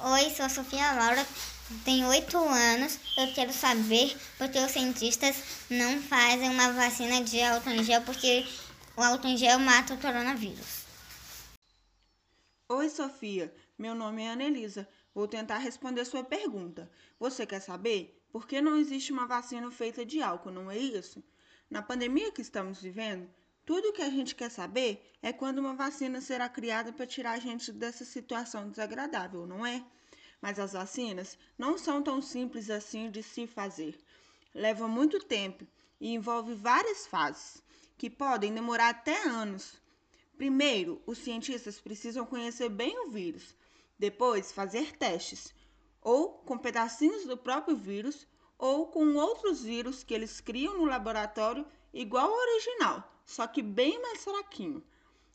Oi, sou a Sofia Laura, tenho oito anos. Eu quero saber por que os cientistas não fazem uma vacina de álcool em gel, porque o álcool em gel mata o coronavírus. Oi, Sofia. Meu nome é Anelisa. Vou tentar responder sua pergunta. Você quer saber por que não existe uma vacina feita de álcool, não é isso? Na pandemia que estamos vivendo, tudo o que a gente quer saber é quando uma vacina será criada para tirar a gente dessa situação desagradável, não é? Mas as vacinas não são tão simples assim de se fazer. Leva muito tempo e envolve várias fases, que podem demorar até anos. Primeiro, os cientistas precisam conhecer bem o vírus, depois, fazer testes, ou com pedacinhos do próprio vírus, ou com outros vírus que eles criam no laboratório igual ao original só que bem mais fraquinho.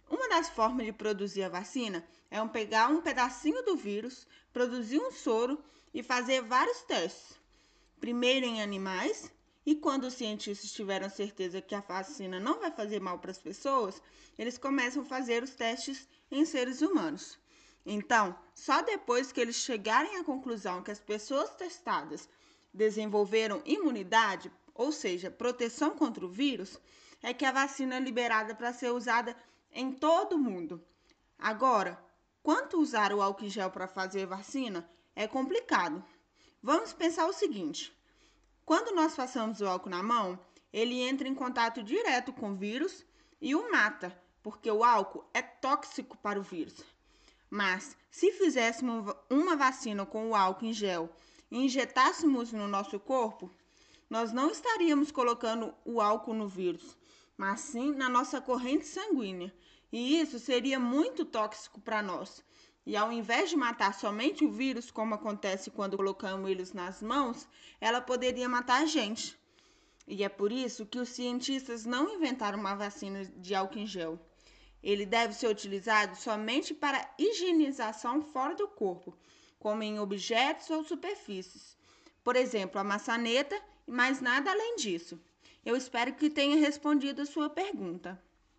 Uma das formas de produzir a vacina é um pegar um pedacinho do vírus, produzir um soro e fazer vários testes. Primeiro em animais, e quando os cientistas tiveram certeza que a vacina não vai fazer mal para as pessoas, eles começam a fazer os testes em seres humanos. Então, só depois que eles chegarem à conclusão que as pessoas testadas desenvolveram imunidade, ou seja, proteção contra o vírus, é que a vacina é liberada para ser usada em todo o mundo. Agora, quanto usar o álcool gel para fazer vacina é complicado. Vamos pensar o seguinte: quando nós passamos o álcool na mão, ele entra em contato direto com o vírus e o mata, porque o álcool é tóxico para o vírus. Mas se fizéssemos uma vacina com o álcool em gel e injetássemos no nosso corpo, nós não estaríamos colocando o álcool no vírus, mas sim na nossa corrente sanguínea. E isso seria muito tóxico para nós. E ao invés de matar somente o vírus, como acontece quando colocamos eles nas mãos, ela poderia matar a gente. E é por isso que os cientistas não inventaram uma vacina de álcool em gel. Ele deve ser utilizado somente para higienização fora do corpo, como em objetos ou superfícies. Por exemplo, a maçaneta e mais nada além disso. Eu espero que tenha respondido a sua pergunta.